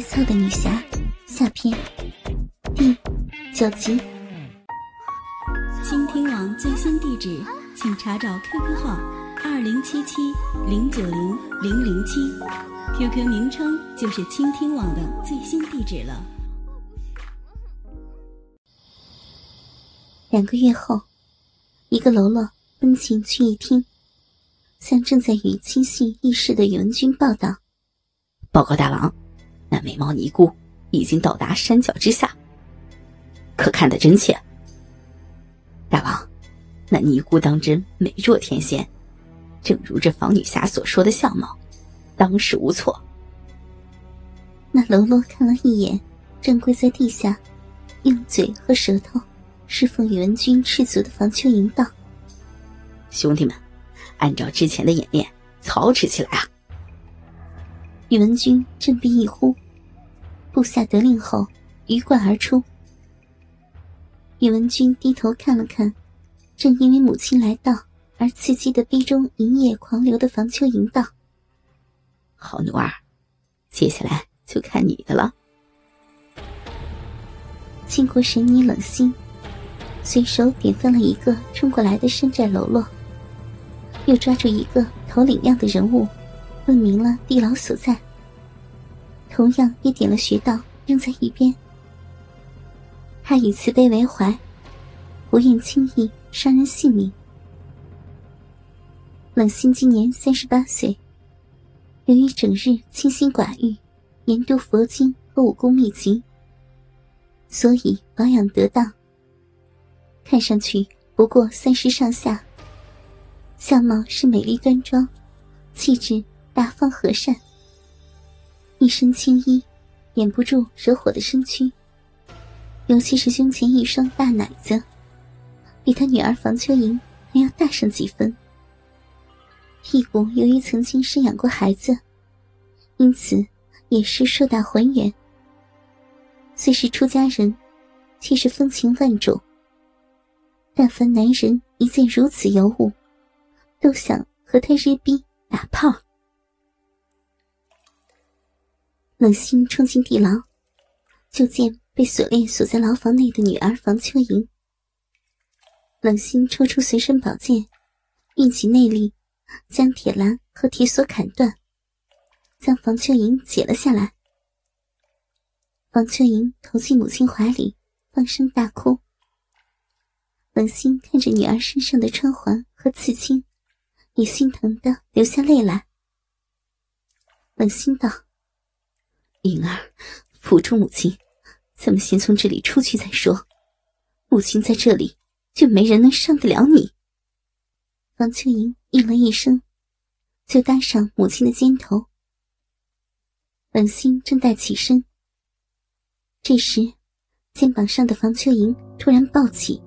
白糙的女侠下篇第九集。倾听网最新地址，请查找 QQ 号二零七七零九零零零七，QQ 名称就是倾听网的最新地址了。两个月后，一个喽啰奔进去一听，向正在与亲信议事的宇文君报道：“报告大王。”那美貌尼姑已经到达山脚之下，可看得真切。大王，那尼姑当真美若天仙，正如这房女侠所说的相貌，当是无错。那喽啰看了一眼正跪在地下，用嘴和舌头侍奉宇文君赤足的房秋莹，道：“兄弟们，按照之前的演练，操持起来啊！”宇文君振臂一呼，部下得令后，鱼贯而出。宇文君低头看了看，正因为母亲来到而刺激的逼中银液狂流的房秋莹，道：“好女儿，接下来就看你的了。”倾国神女冷心，随手点翻了一个冲过来的山寨喽啰，又抓住一个头领样的人物。问明了地牢所在，同样也点了穴道扔在一边。他以慈悲为怀，不愿轻易伤人性命。冷心今年三十八岁，由于整日清心寡欲，研读佛经和武功秘籍，所以保养得当。看上去不过三十上下，相貌是美丽端庄，气质。大方和善，一身青衣，掩不住惹火的身躯。尤其是胸前一双大奶子，比他女儿房秋莹还要大上几分。屁股由于曾经生养过孩子，因此也是硕大浑圆。虽是出家人，却是风情万种。但凡男人一见如此尤物，都想和他日逼打炮。冷心冲进地牢，就见被锁链锁在牢房内的女儿房秋莹。冷心抽出随身宝剑，运起内力，将铁栏和铁锁砍断，将房秋莹解了下来。房秋莹投进母亲怀里，放声大哭。冷心看着女儿身上的穿环和刺青，也心疼的流下泪来。冷心道。颖儿，扶住母亲，咱们先从这里出去再说。母亲在这里，就没人能伤得了你。王秋莹应了一声，就搭上母亲的肩头。冷心正待起身，这时，肩膀上的房秋莹突然抱起，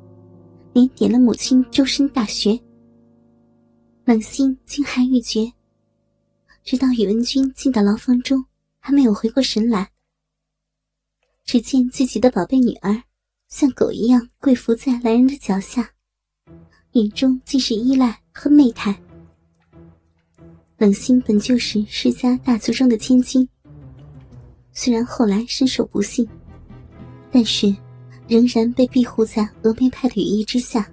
连点了母亲周身大穴。冷心惊骇欲绝，直到宇文君进到牢房中。还没有回过神来，只见自己的宝贝女儿像狗一样跪伏在男人的脚下，眼中尽是依赖和媚态。冷心本就是世家大族中的千金，虽然后来身受不幸，但是仍然被庇护在峨眉派的羽翼之下，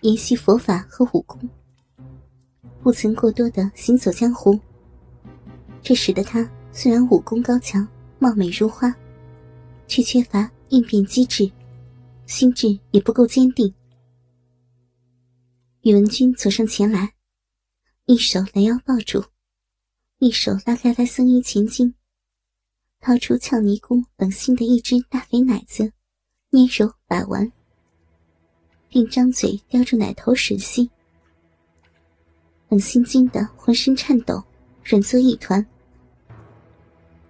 研习佛法和武功，不曾过多的行走江湖。这使得他。虽然武功高强，貌美如花，却缺乏应变机智，心智也不够坚定。宇文君走上前来，一手拦腰抱住，一手拉开他僧衣前襟，掏出俏尼姑冷心的一只大肥奶子，捏揉把玩，并张嘴叼住奶头吮吸。冷心惊得浑身颤抖，软作一团。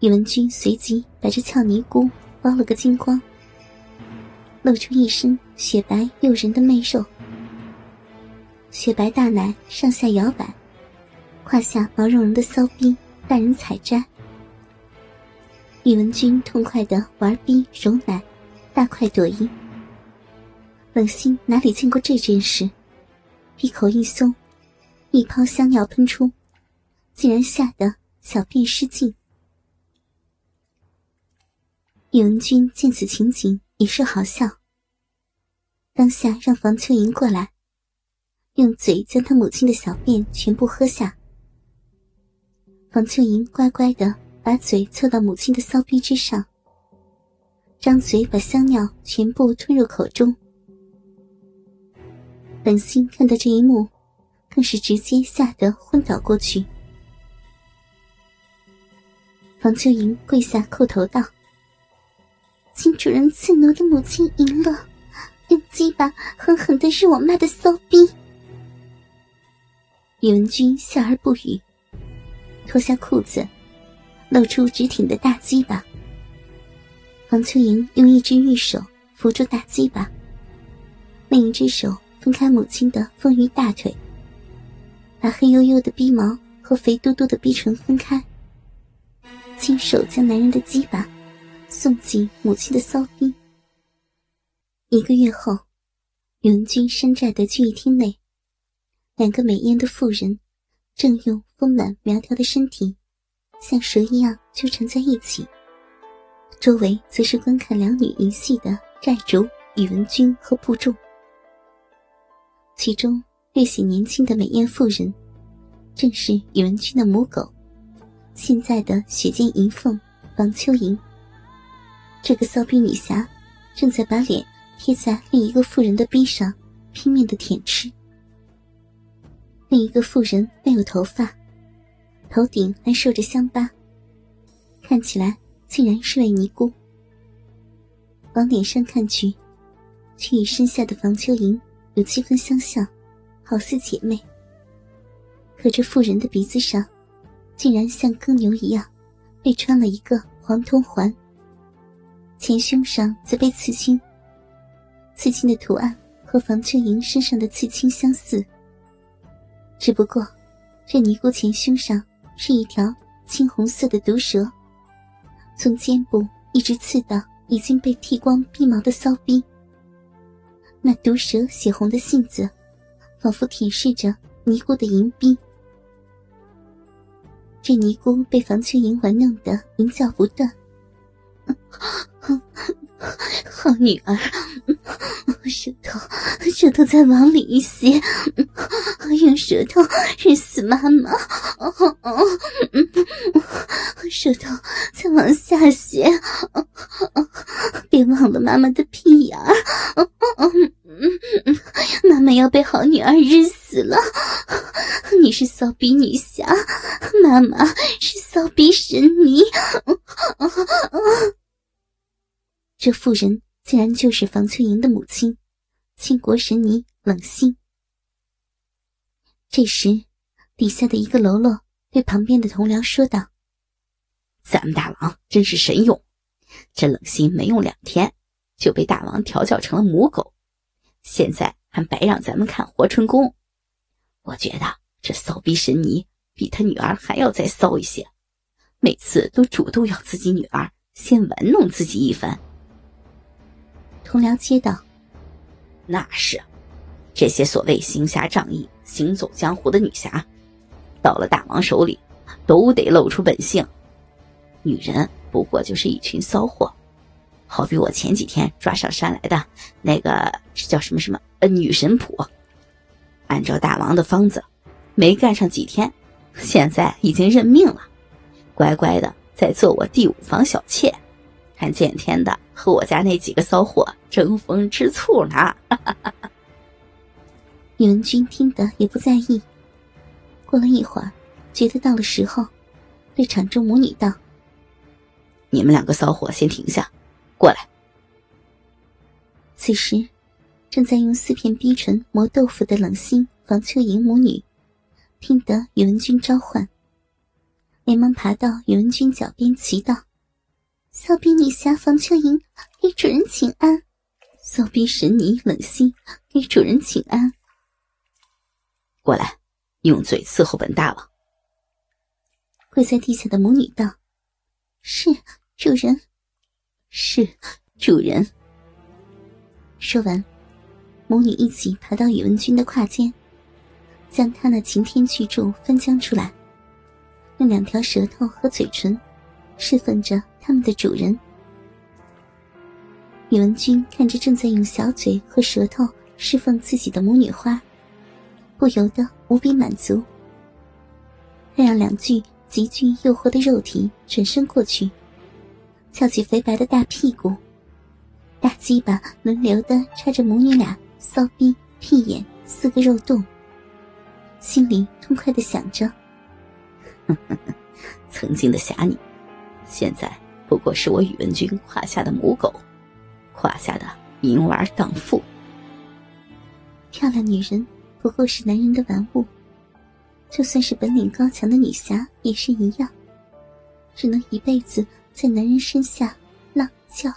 宇文君随即把这俏尼姑剥了个精光，露出一身雪白诱人的媚肉，雪白大奶上下摇摆，胯下毛茸茸的骚逼待人采摘。宇文君痛快的玩逼揉奶，大快朵颐。冷心哪里见过这阵势，一口一松，一泡香尿喷出，竟然吓得小便失禁。宇文君见此情景，也是好笑。当下让房秋莹过来，用嘴将他母亲的小便全部喝下。房秋莹乖乖的把嘴凑到母亲的骚逼之上，张嘴把香尿全部吞入口中。本心看到这一幕，更是直接吓得昏倒过去。房秋莹跪下叩头道：“请主人赐奴的母亲赢了，用鸡巴狠狠的日我妈的骚逼。”宇文君笑而不语，脱下裤子，露出直挺的大鸡巴。房秋莹用一只玉手扶住大鸡巴，另一只手分开母亲的丰腴大腿，把黑黝黝的逼毛和肥嘟嘟的逼唇分开。亲手将男人的鸡巴送进母亲的骚逼。一个月后，宇文君山寨的聚义厅内，两个美艳的妇人正用丰满苗条的身体像蛇一样纠缠在一起，周围则是观看两女一戏的寨主宇文君和部众。其中略显年轻的美艳妇人，正是宇文君的母狗。现在的雪见银凤王秋莹，这个骚逼女侠正在把脸贴在另一个妇人的逼上，拼命的舔吃。另一个妇人没有头发，头顶还受着香疤，看起来竟然是位尼姑。往脸上看去，却与身下的房秋莹有七分相像，好似姐妹。可这妇人的鼻子上。竟然像耕牛一样，被穿了一个黄铜环。前胸上则被刺青，刺青的图案和房秋莹身上的刺青相似。只不过，这尼姑前胸上是一条青红色的毒蛇，从肩部一直刺到已经被剃光鬓毛的骚逼。那毒蛇血红的信子，仿佛舔舐着尼姑的银逼。这尼姑被房秋莹玩弄的鸣叫不断，好女儿，舌头舌头再往里一些，用舌头日死妈妈，舌头再往下些，别忘了妈妈的屁眼儿，妈妈要被好女儿日死了。你是骚逼女侠，妈妈是骚逼神尼。这妇人竟然就是房翠莹的母亲，倾国神尼冷心。这时，底下的一个喽啰对旁边的同僚说道：“咱们大王真是神勇，这冷心没用两天就被大王调教成了母狗，现在还白让咱们看活春宫。我觉得。”这骚逼神尼比他女儿还要再骚一些，每次都主动要自己女儿先玩弄自己一番。同僚接道：“那是，这些所谓行侠仗义、行走江湖的女侠，到了大王手里，都得露出本性。女人不过就是一群骚货，好比我前几天抓上山来的那个叫什么什么呃女神婆，按照大王的方子。”没干上几天，现在已经认命了，乖乖的在做我第五房小妾，还见天的和我家那几个骚货争风吃醋呢。宇文君听得也不在意，过了一会儿，觉得到了时候，对场中母女道：“你们两个骚货先停下，过来。”此时，正在用四片逼唇磨豆腐的冷心房秋莹母女。听得宇文君召唤，连忙爬到宇文君脚边，祈祷：“骚逼女侠房秋莹，给主人请安；骚逼神尼冷心，给主人请安。”过来，用嘴伺候本大王。跪在地下的母女道：“是主人，是主人。”说完，母女一起爬到宇文君的胯间。将他那擎天巨柱翻将出来，用两条舌头和嘴唇侍奉着他们的主人。宇文君看着正在用小嘴和舌头侍奉自己的母女花，不由得无比满足。他让两具极具诱惑的肉体转身过去，翘起肥白的大屁股，大鸡巴轮流的插着母女俩骚逼、屁眼四个肉洞，心里痛快的想着：曾经的侠女，现在不过是我宇文君胯下的母狗。胯下的淫娃荡妇，漂亮女人不过是男人的玩物，就算是本领高强的女侠也是一样，只能一辈子在男人身下浪叫。